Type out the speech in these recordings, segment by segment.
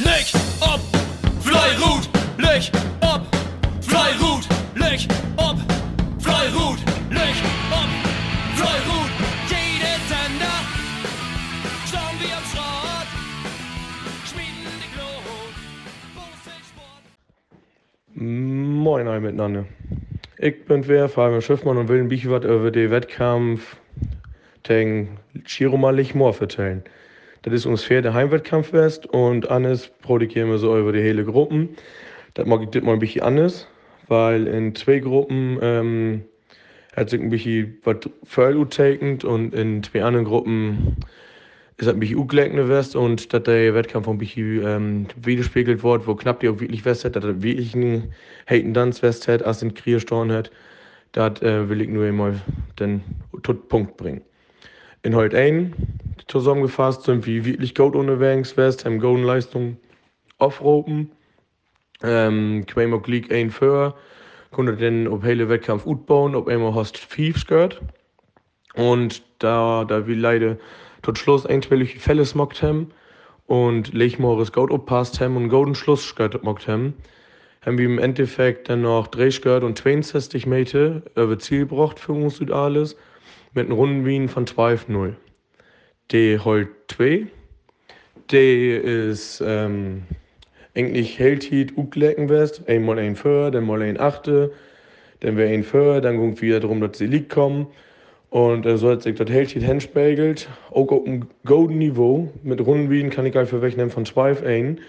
Leg ob, Fleirut, leg ob, Fleirut, leg ob, Fleirut, leg ob, Fleirut. Jede Sender, schauen wir am Schrott, schmieden die Glut, Moin alle miteinander. Ich bin wer, Fabian Schiffmann und will ein bisschen über den Wettkampf gegen Chiroma Lichmoor vertellen. Das ist ungefähr der Heimwettkampf west und Annes prodigieren wir so über die hele Gruppen. Das mag ich mal ein bisschen anders, weil in zwei Gruppen ähm, hat sich ein bisschen was voll utakend und in zwei anderen Gruppen ist ein bisschen ungeleckene West und dass der Wettkampf ein bisschen ähm, widerspiegelt wird, wo knapp die auch wirklich West hat, dass er wirklich einen Haten Dance West hat, als den Krier storn hat. Das äh, will ich nur einmal den Punkt bringen. In heute ein zusammengefasst sind wir wirklich gut unterwegs West, haben gute Leistung aufropen. Ähm, auch League 1 für, konnte den hele Wettkampf utbauen, ob einmal hast Thieves gehört. Und da, da wir leider tot Schluss eintwillige Fälle smockt haben und Lechmores Gold oppasst haben und golden Schluss gehört mockt haben, haben wir im Endeffekt dann noch 30 gehört und 62 Meter über Ziel gebracht für uns und alles mit einem Rundenwien von 12-0. Der holt 2. Der ist ähm, eigentlich hält hielt uglecken west, einmal ein für, dann mal ein achte, dann wäre ein für, dann ging wieder darum, dass sie liegt kommen. Und äh, so hat sich das hält hielt hinspiegelt, auch auf einem golden Niveau. Mit Rundenwien kann ich einfach wegnehmen von 12 ein.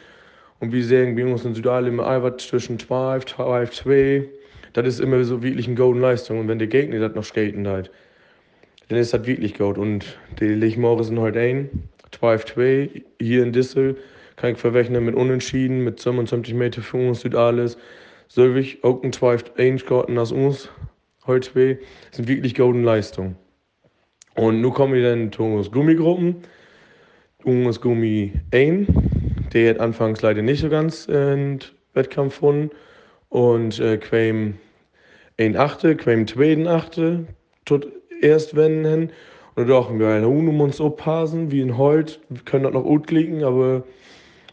Und wie sagen, wir müssen Südal immer zwischen 12, 12, 2. Das ist immer so wirklich eine golden Leistung. Und wenn der Gegner das noch skaten hat, dann ist das wirklich gut. Und die Lichmore sind halt ein, 12-2, hier in Dissel, kann ich verrechnen mit Unentschieden, mit 25 Meter für uns. So wie ich auch ein 12-1 gehalten als uns, heute zwei, sind wirklich gute Leistungen. Und nun kommen wir dann zu uns Gummigruppen. Uns Gummi 1, der hat anfangs leider nicht so ganz äh, Wettkampf gefunden. Und äh, Quam 1 Achte, Quam 2 Achte, tut erst wenden. Und da dachten wir, ja, nun uns aufpassen, wie in Holt, wir können das noch gut klicken, aber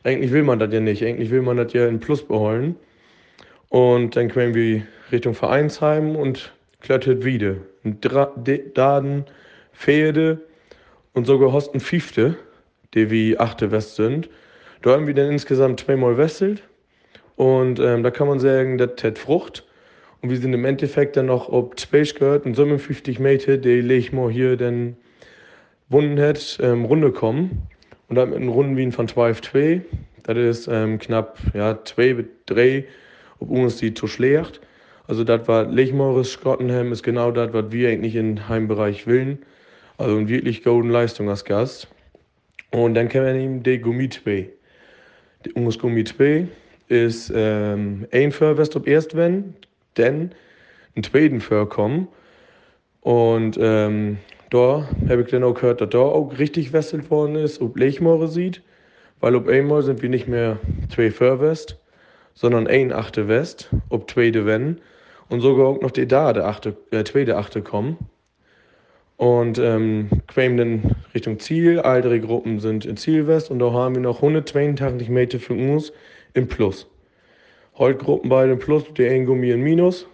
eigentlich will man das ja nicht. Eigentlich will man das ja in Plus beholen. Und dann kamen wir Richtung Vereinsheim und klettert wieder. Daden, Pferde und sogar Hosten Fifte, die wie achte West sind. Da haben wir dann insgesamt zweimal wesselt. Und ähm, da kann man sagen, das hat Frucht. Und wir sind im Endeffekt dann noch ob Space gehört und 57 Meter, die leg mal hier dann Wunden hat, ähm, Runde kommen. Und dann mit einem Rundenwien von 12-2. Das ist ähm, knapp ja, 2 bis 3, ob uns die zu schlecht. Also das war Lechmores Scottenham ist genau das, was wir eigentlich im Heimbereich willen. Also eine wirklich gute Leistung als Gast. Und dann kennen wir ihm die Gummi 2. Die Unges Gummi 2 ist ähm, ein Förwest ob erst wenn, denn einen zweiten vorkommen. Und ähm, da habe ich dann auch gehört, dass da auch richtig wesselt worden ist, ob Lechmore sieht. Weil ob einmal sind wir nicht mehr zwei Förwest, sondern ein achte West, ob zweite wenn. Und sogar auch noch die da, der achte, äh, zweite achte kommen. Und ähm, quämen dann Richtung Ziel. All Gruppen sind in Zielwest und da haben wir noch 182 Meter für uns im Plus. Heute Gruppen beide im Plus, einen Gummi in Minus.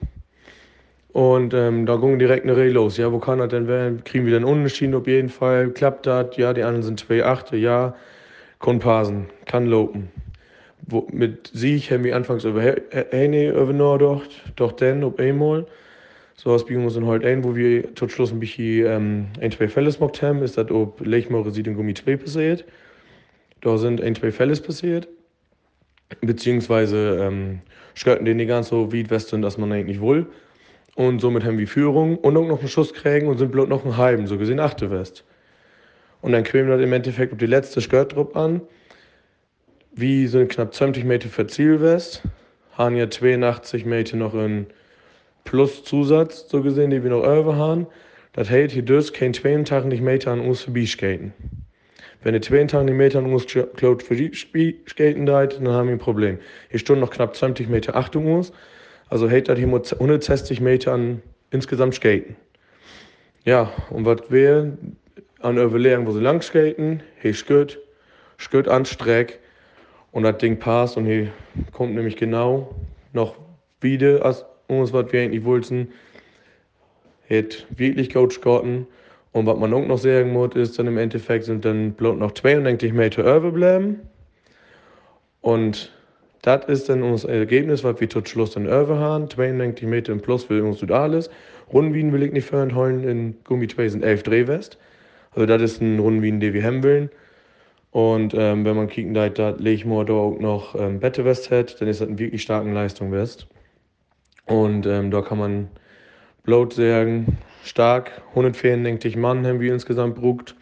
Und ähm, da ging direkt eine Reh los. Ja, wo kann das denn werden? Kriegen wir dann Unentschieden auf jeden Fall? Klappt das? Ja, die anderen sind 2,8. Ja, kann passen, kann lopen. Wo, mit Sieg haben wir anfangs über Hähne übernommen, doch, doch dann, ob einmal. So wir uns dann halt ein, wo wir zum Schluss ein bisschen ähm, ein, zwei Fälle gemacht haben, ist das, ob Lechmore sieht in Gummi 2 passiert. Da sind ein, zwei Fälle passiert. Beziehungsweise ähm, skirten die nicht ganz so weit west sind, dass man eigentlich will. Und somit haben wir Führung und auch noch einen Schuss kriegen und sind bloß noch einen halben, so gesehen achte West. Und dann quämen wir im Endeffekt auf die letzte Skirtdruck an. Wie sind knapp 20 Meter für Zielwest. Haben ja 82 Meter noch in Plus Zusatz, so gesehen, die wir noch über haben. Das heißt, hier dürst kein 22 Meter an uns vorbeiskaten. Wenn ihr 22 Meter uns Cloud vorbeiskaten seid, dann haben wir ein Problem. Hier stehen noch knapp 20 Meter Achtung uns. Also hält das hier 160 Meter an insgesamt skaten. Ja, und was wir an Überlegen, wo sie lang skaten, hier skürt, skürt an Streck Und das Ding passt und hier kommt nämlich genau noch wieder, als was wir eigentlich wollten. Hat wirklich Coach Gotten. Und was man auch noch sagen muss, ist dann im Endeffekt sind dann bloß noch 92 Meter überbleiben. Und das ist dann unser Ergebnis, was wir zum Schluss dann überhaben. 92 Meter im Plus will uns alles. Rundwien will ich nicht holen in Gummi 2011 Drehwest. Also das ist ein Rundwien, den wir haben wollen. Und ähm, wenn man kicken da, da da auch noch ähm, Bette West hat, dann ist das eine wirklich starke Leistung West. Und ähm, da kann man bloß sagen, stark, 194 Mann haben wir insgesamt brugt.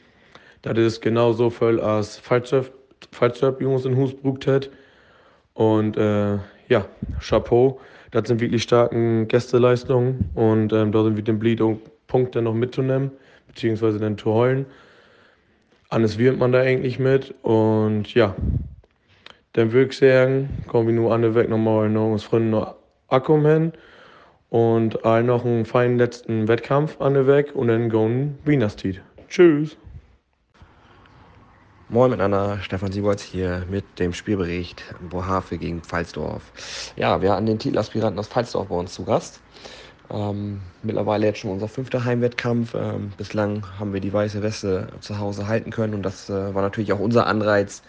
Das ist genauso voll als Fallsurf-Jungs in Hus brugt hat. Und äh, ja, Chapeau, das sind wirklich starke Gästeleistungen und ähm, da sind wir den Bleed Punkte noch mitzunehmen, beziehungsweise dann zu heulen. Alles wird man da eigentlich mit und ja, dann würde ich sagen, kommen wir nur an Weg nochmal noch uns Freunde noch Akkum hin und allen noch einen feinen letzten Wettkampf an der Weg und dann gehen Wienerstied. Tschüss! Moin miteinander, Stefan Siebolz hier mit dem Spielbericht Bohave gegen Pfalzdorf. Ja, wir hatten den Titelaspiranten aus Pfalzdorf bei uns zu Gast. Ähm, mittlerweile jetzt schon unser fünfter Heimwettkampf. Ähm, bislang haben wir die weiße Weste zu Hause halten können und das äh, war natürlich auch unser Anreiz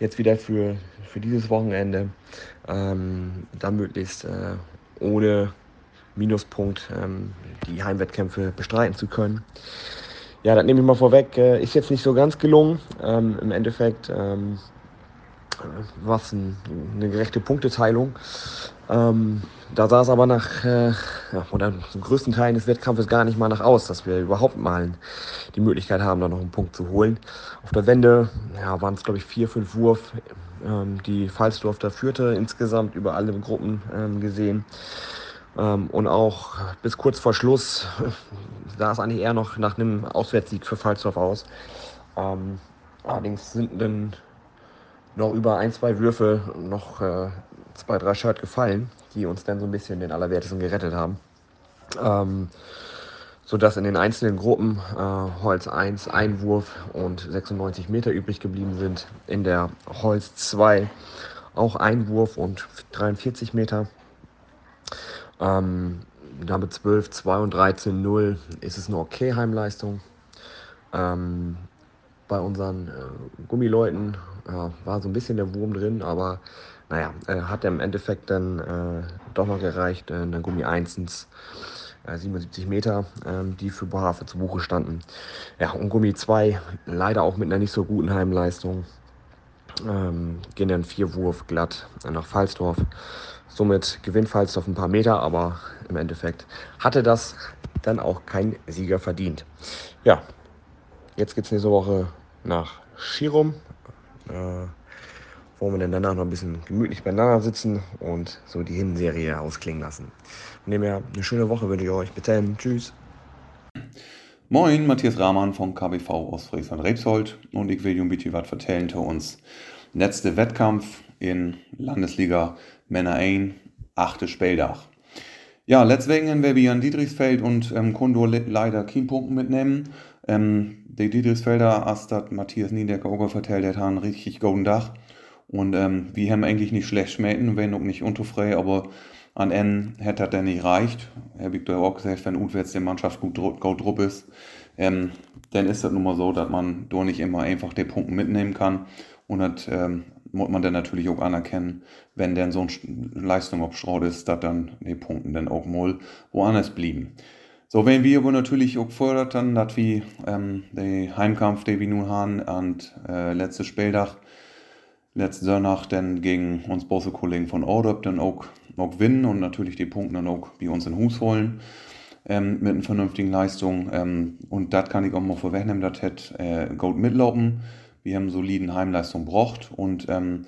jetzt wieder für, für dieses Wochenende, ähm, da möglichst äh, ohne Minuspunkt ähm, die Heimwettkämpfe bestreiten zu können. Ja, das nehme ich mal vorweg. Äh, ist jetzt nicht so ganz gelungen. Ähm, Im Endeffekt ähm, war es ein, eine gerechte Punkteteilung. Ähm, da sah es aber nach, äh, ja, oder zum größten Teil des Wettkampfes gar nicht mal nach aus, dass wir überhaupt mal die Möglichkeit haben, da noch einen Punkt zu holen. Auf der Wende ja, waren es, glaube ich, vier, fünf Wurf, ähm, die Falsdorf da führte, insgesamt über alle Gruppen ähm, gesehen. Ähm, und auch bis kurz vor Schluss sah es eigentlich eher noch nach einem Auswärtssieg für Falsdorf aus. Ähm, allerdings sind dann noch über ein, zwei Würfe noch äh, zwei, drei Shirt gefallen, die uns dann so ein bisschen den Allerwertesten gerettet haben. Ähm, sodass in den einzelnen Gruppen äh, Holz 1 ein Wurf und 96 Meter übrig geblieben sind. In der Holz 2 auch ein Wurf und 43 Meter. Ähm, damit 12, 2 und 13, 0 ist es eine okay Heimleistung. Ähm, bei unseren äh, Gummileuten ja, war so ein bisschen der Wurm drin, aber naja, äh, hat im Endeffekt dann äh, doch noch gereicht. Äh, dann Gummi 1 77 äh, Meter, ähm, die für Bohafe zu Buche standen. Ja, und Gummi 2 leider auch mit einer nicht so guten Heimleistung. Ähm, gehen dann vier Wurf glatt nach Falsdorf. Somit gewinnt Falsdorf ein paar Meter, aber im Endeffekt hatte das dann auch kein Sieger verdient. Ja, jetzt geht es nächste Woche nach Schirum, äh, wo wir dann danach noch ein bisschen gemütlich beieinander sitzen und so die Hinserie ausklingen lassen. Von dem her eine schöne Woche wünsche ich euch. Bitte, tschüss. Moin, Matthias Rahmann vom KBV aus Friesland-Rebsold und ich will dir ein bisschen was erzählen zu uns. Letzte Wettkampf in Landesliga Männer 1, 8. Spieldach. Ja, letztwegen wir wir in Dietrichsfeld und ähm, Kundo leider keinen Punkten mitnehmen. Ähm, die Dietrichsfelder, Astat Matthias Niedecker auch vertellt, der hat einen richtig guten Dach. Und ähm, wir haben eigentlich nicht schlecht schmecken, wenn auch nicht unterfrei, aber an N hätte das nicht reicht. Herr Victor auch gesagt, wenn utwärts die Mannschaft gut, gut drupp ist, ähm, dann ist das nun mal so, dass man da nicht immer einfach die Punkte mitnehmen kann. Und das ähm, muss man dann natürlich auch anerkennen, wenn dann so eine Leistung abschraut ist, dass dann die Punkte dann auch mal woanders blieben. So, wenn wir aber natürlich auch fordert, dann, dass wir ähm, den Heimkampf, den wir nun haben, und äh, letztes Spieldach, letzte Sonntag dann gegen uns große Kollegen von Ordop dann auch, auch gewinnen und natürlich die Punkte dann auch bei uns in Hus holen. Ähm, mit einer vernünftigen Leistung. Ähm, und das kann ich auch mal vorwegnehmen, das hat äh, Gold mitlaufen. Wir haben soliden Heimleistung gebracht und ähm,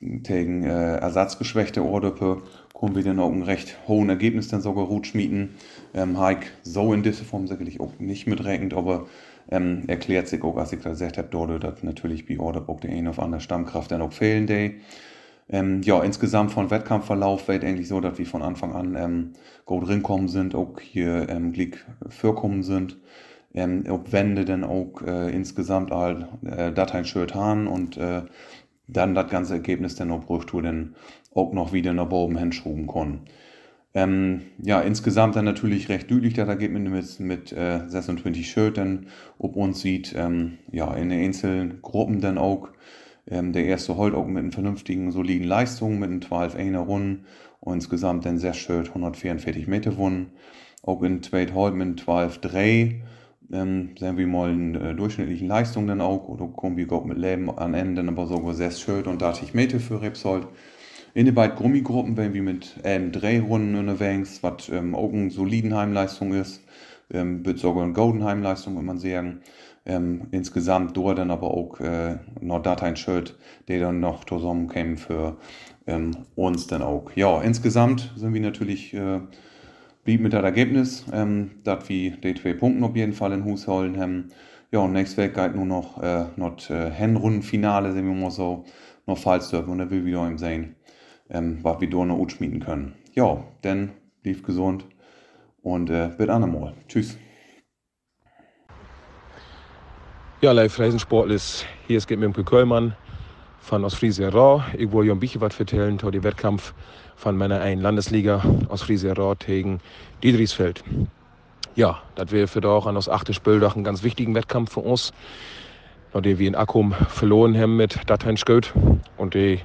gegen äh, ersatzgeschwächte Ordöppe kommen wir dann auch ein recht hohen Ergebnis dann sogar gut schmieden. Ähm, Heik so in dieser Form sicherlich auch nicht mitrechnet, aber ähm, erklärt sich auch, als ich da gesagt habe, dort, dass natürlich bei Ordöppe auch der eine auf andere Stammkraft dann auch fehlen day. Ähm, ja, insgesamt von Wettkampfverlauf wird eigentlich so, dass wir von Anfang an ähm, gut rinkommen sind, auch hier ähm, Glick vorkommen sind ähm, ob Wände dann auch äh, insgesamt all äh, Dateien schön haben und äh, dann das ganze Ergebnis dann Bruchtour dann auch noch wieder nach oben hinschruben können. Ähm, ja, insgesamt dann natürlich recht deutlich, das Ergebnis mit, mit äh, 26 Schultern, ob uns sieht, ähm, ja, in den einzelnen Gruppen dann auch. Ähm, der erste Holt auch mit einer vernünftigen, soliden Leistung, mit einem 12 einer Runden und insgesamt dann sehr schön 144 Meter gewonnen. Auch in zweit Holt mit 12 3 ähm, sehen wir mal eine äh, durchschnittliche Leistung dann auch, oder kommen wir auch mit Leben an Ende, aber sogar sehr schön und 30 Meter für Repsold. In den beiden Gummigruppen werden wir mit ähm, drei Runden unterwegs, was ähm, auch eine soliden Heimleistung ist. Ähm, wird sogar eine Golden Heimleistung, würde man sagen. Ähm, insgesamt dort dann aber auch äh, noch ein Shirt, der dann noch zusammenkäme für ähm, uns dann auch. Ja, insgesamt sind wir natürlich äh, blieb mit dem Ergebnis, ähm, dass wir die zwei Punkte auf jeden Fall in Hus holen haben. Ja, und nächstes Weg geht nur noch, äh, noch äh, Hennrundenfinale, sehen wir mal so, noch falls dürfen und da will wieder ihm sehen ähm, was wir da noch schmieden können. Ja, dann lief gesund und äh, bis andermal. Tschüss. Ja, live Reisensport ist hier, es geht mit dem Köllmann von Ostfriesien Rau. Ich wollte ein bisschen was erzählen zu dem Wettkampf von meiner einen Landesliga Ostfriesien Rau gegen Diedrichsfeld. Ja, das wäre für doch an das achte Spiel ein ganz wichtigen Wettkampf für uns, nachdem wir in Akkum verloren haben mit Datein Sköt und die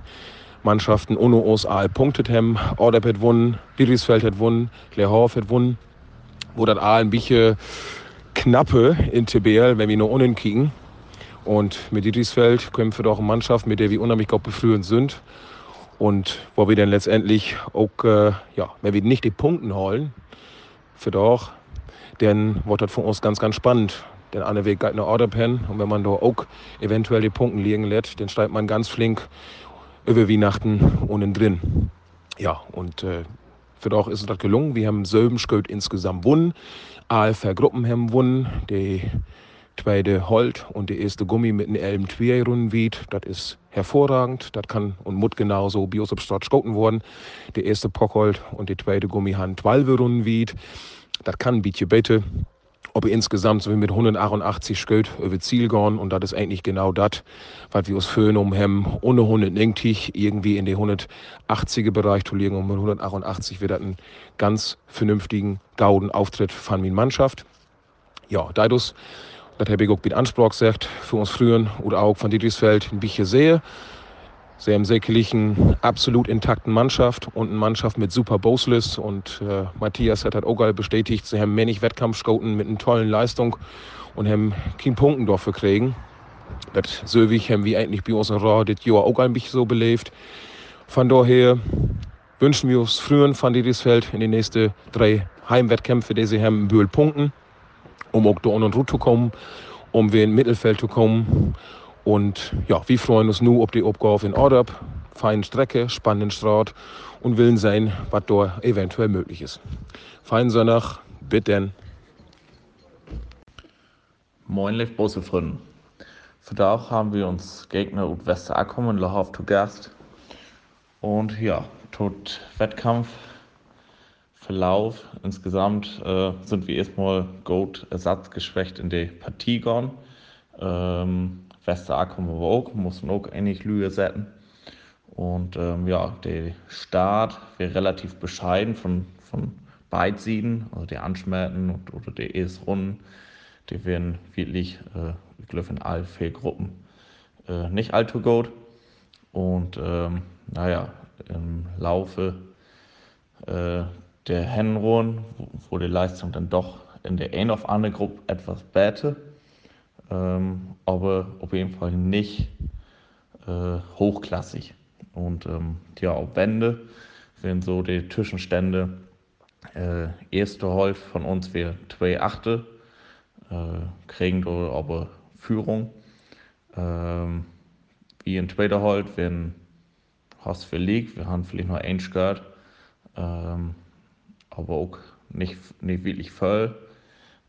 Mannschaften ohne alle punktet haben. Ordep hat gewonnen, Dietrichsfeld hat gewonnen, Leerhoff hat gewonnen. Wo das all ein bisschen knappe in TBL, wenn wir nur unten kicken. Und mit Dietrichsfeld können wir doch eine Mannschaft, mit der wir unheimlich gut befrühen sind. Und wo wir dann letztendlich auch, äh, ja, wenn wir nicht die Punkte holen, für doch, dann wird das für uns ganz, ganz spannend. Denn eine Weg geht nach Orderpen und wenn man da auch eventuell die Punkte liegen lässt, dann steigt man ganz flink über Weihnachten unten drin. Ja, und äh, für doch ist es das gelungen. Wir haben Sölbenschöt insgesamt gewonnen. AFR Gruppen haben gewonnen. Die zweite Holt und die erste Gummi mit einem Elben Runden. Das ist hervorragend. Das kann und muss genauso Biosubstrat schoten worden. Der erste Pockholt und die zweite Gummi haben 12 Runden. Das kann ein bisschen besser ob insgesamt so wie mit 188 Sköt über Ziel gehen und das ist eigentlich genau das, was wir uns fühlen um haben, ohne 190 irgendwie in den 180er Bereich zu liegen und mit 188 wird das ein ganz vernünftigen, gauden Auftritt von meiner Mannschaft. Ja, dadurch, das habe ich auch mit Anspruch gesagt, für uns früher oder auch von Dietrichsfeld ein bisschen sehe. Sie haben sicherlich eine absolut intakten Mannschaft und eine Mannschaft mit super Boslis. Und äh, Matthias hat auch gerade bestätigt, sie haben wenig Wettkampfscouten mit einer tollen Leistung und haben keinen Punkten dafür kriegen. Das Söwig haben wir eigentlich bei uns in Raw das auch ein bisschen so belebt. Von daher wünschen wir uns früher von Dietrichsfeld in die nächsten drei Heimwettkämpfe, die sie haben, in Bühl punkten, um auch da unten zu kommen, um wir in Mittelfeld zu kommen und ja, wir freuen uns nur auf die Aufgabe in Ordab. Feine Strecke, spannenden Straat und willen sein, was da eventuell möglich ist. Fein Sonntag, bitte. Moin, liebe Bossefreunde. Für da haben wir uns Gegner und Westerakkom und Lahauf zu Gast. Und ja, tot Wettkampf, Verlauf. Insgesamt äh, sind wir erstmal Goat ersatzgeschwächt in die Partie gegangen. Ähm, Wester kommen wir auch, mussten auch ähnlich Lüge setzen. Und ähm, ja, der Start wäre relativ bescheiden von, von beiden Seiten, also die Anschmerzen und, oder die ES-Runden, die werden wirklich, äh, ich glaube, in allen vier Gruppen äh, nicht allzu gut. Und ähm, naja, im Laufe äh, der Hennrunden, wo, wo die Leistung dann doch in der ein auf andere Gruppe etwas besser ähm, aber auf jeden Fall nicht äh, hochklassig. Und ähm, ja, auf Wände werden so die Zwischenstände. Äh, erste Halt von uns wäre 2 Achte, äh, kriegen dort aber Führung. Ähm, wie in zweiter Halt werden hast verlegt, wir haben vielleicht noch ein Skirt, ähm, aber auch nicht, nicht wirklich voll.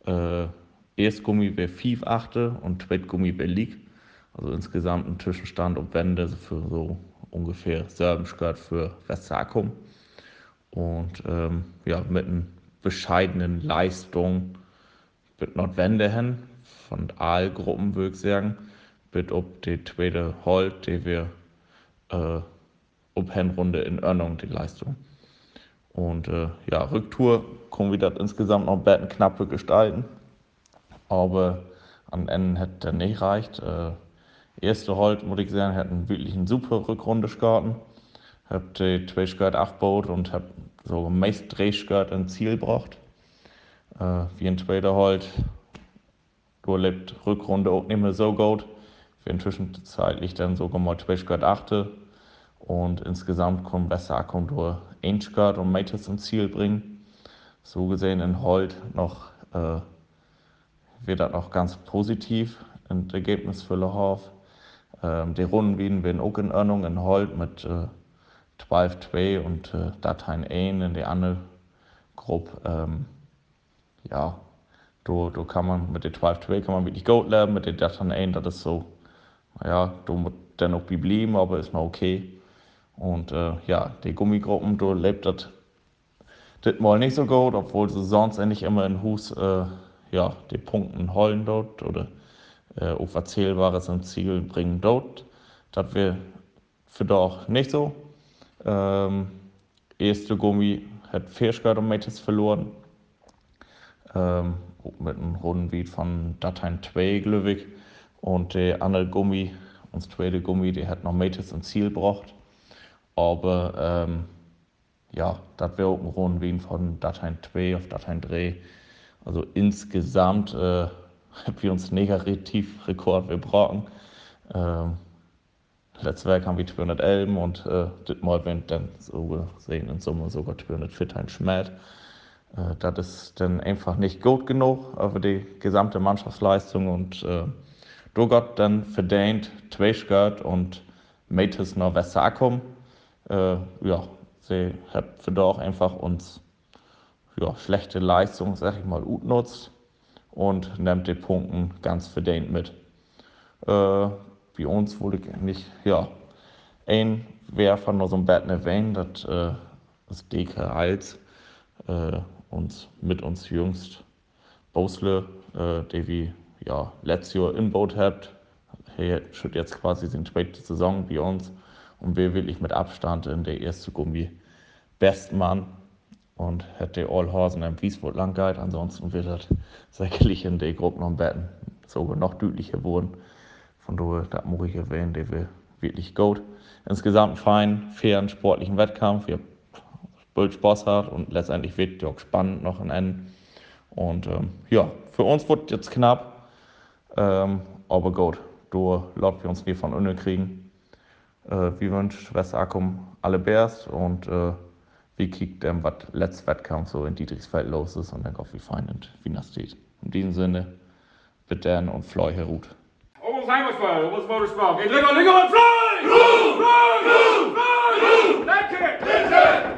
Äh, Erstgummi wäre 5 Achte und Zweitgummi wäre League. Also insgesamt ein Zwischenstand und Wände für so ungefähr Serbenskirt für Westakum. Und ähm, ja, mit einer bescheidenen Leistung mit Nordwende hin, von Aalgruppen würde ich sagen, mit ob die zweite Holt, die wir äh, ob Hinrunde in Ordnung die Leistung. Und äh, ja, Rücktour kommen wir das insgesamt noch ein bisschen knappe gestalten. Aber am Ende hätte er nicht reicht. Äh, erste Holt, muss ich sagen, hat einen wirklich eine super Rückrunde gestartet. Hab die zwei Skirt abgebaut und hab so meist drei Skirt ins Ziel gebracht. Äh, wie ein zweiter Holt, du lebt Rückrunde auch nicht mehr so gut. Wir inzwischen zeitlich dann sogar mal zwei Skirt achte. Und insgesamt kommen besser kommen durch Aingeard und Mates ins Ziel bringen. So gesehen in Holt noch äh, wird das noch ganz positiv ein Ergebnis für Lehoff. Ähm, die Runden werden auch in Ordnung in Holt mit äh, 12-2 und äh, Dateien 1 in der andere Gruppe. Ähm, ja, da, da kann man mit den 12-2 kann man wirklich gut leben, mit den Dateien 1, das ist so, naja, da muss dennoch bleiben, aber ist noch okay. Und äh, ja, die Gummigruppen, da lebt das das mal nicht so gut, obwohl sie sonst endlich immer in Hus äh, ja, die Punkten holen dort oder äh, auf Erzählbares im Ziel bringen dort. Das wäre für doch nicht so. Ähm, erste Gummi hat vier Skirtometers verloren. Ähm, mit einem Rundenbeat von Dateien 2, glaube Und der andere Gummi, unser zweite Gummi, der hat noch Meters ins Ziel gebracht. Aber ähm, ja, das wäre auch ein Rundenbeat von Dateien 2 auf Dateien 3. Also insgesamt äh, haben wir uns negativ Rekord gebrochen. Ähm, letztes Werk haben wir 211 und äh, das Mal werden dann so gesehen in Summe sogar 214 schmäht. Äh, das ist dann einfach nicht gut genug für die gesamte Mannschaftsleistung und äh, du Gott dann verdient Tweischgard und Mates noch Westakum. Äh, ja, sie haben für doch einfach uns ja, schlechte Leistung, sag ich mal, gut nutzt und nimmt die Punkten ganz verdient mit. Äh, bei uns wurde nicht, ja, ein Werfer nur so ein Bad erwähnt, das äh, ist DK Hals, äh, uns, mit uns jüngst Bosle, äh, der wie ja, letztes Jahr in Boot habt, er schüttet jetzt quasi die zweite Saison bei uns und wir wirklich mit Abstand in der ersten Gummi Bestmann und hätte Allhausen im Wieswood lang gehalten. Ansonsten wird das sicherlich in der Gruppe noch bisschen sogar noch deutlicher wurden. Von daher, da muss ich erwähnen, der will wirklich gut. Insgesamt fein, fairen, sportlichen Wettkampf. Wir haben Spaß hat und letztendlich wird es auch spannend noch ein Ende. Und ähm, ja, für uns wird jetzt knapp, ähm, aber gut. Du laut wir uns nie von unten kriegen. Äh, wie wünscht Schwester Akkum alle Bärs und äh, wie kickt dem, was letztes Wettkampf so in Dietrichsfeld los ist und dann auch wie fein und wie das steht. In diesem Sinne, bitte und Floy Herut. Fly!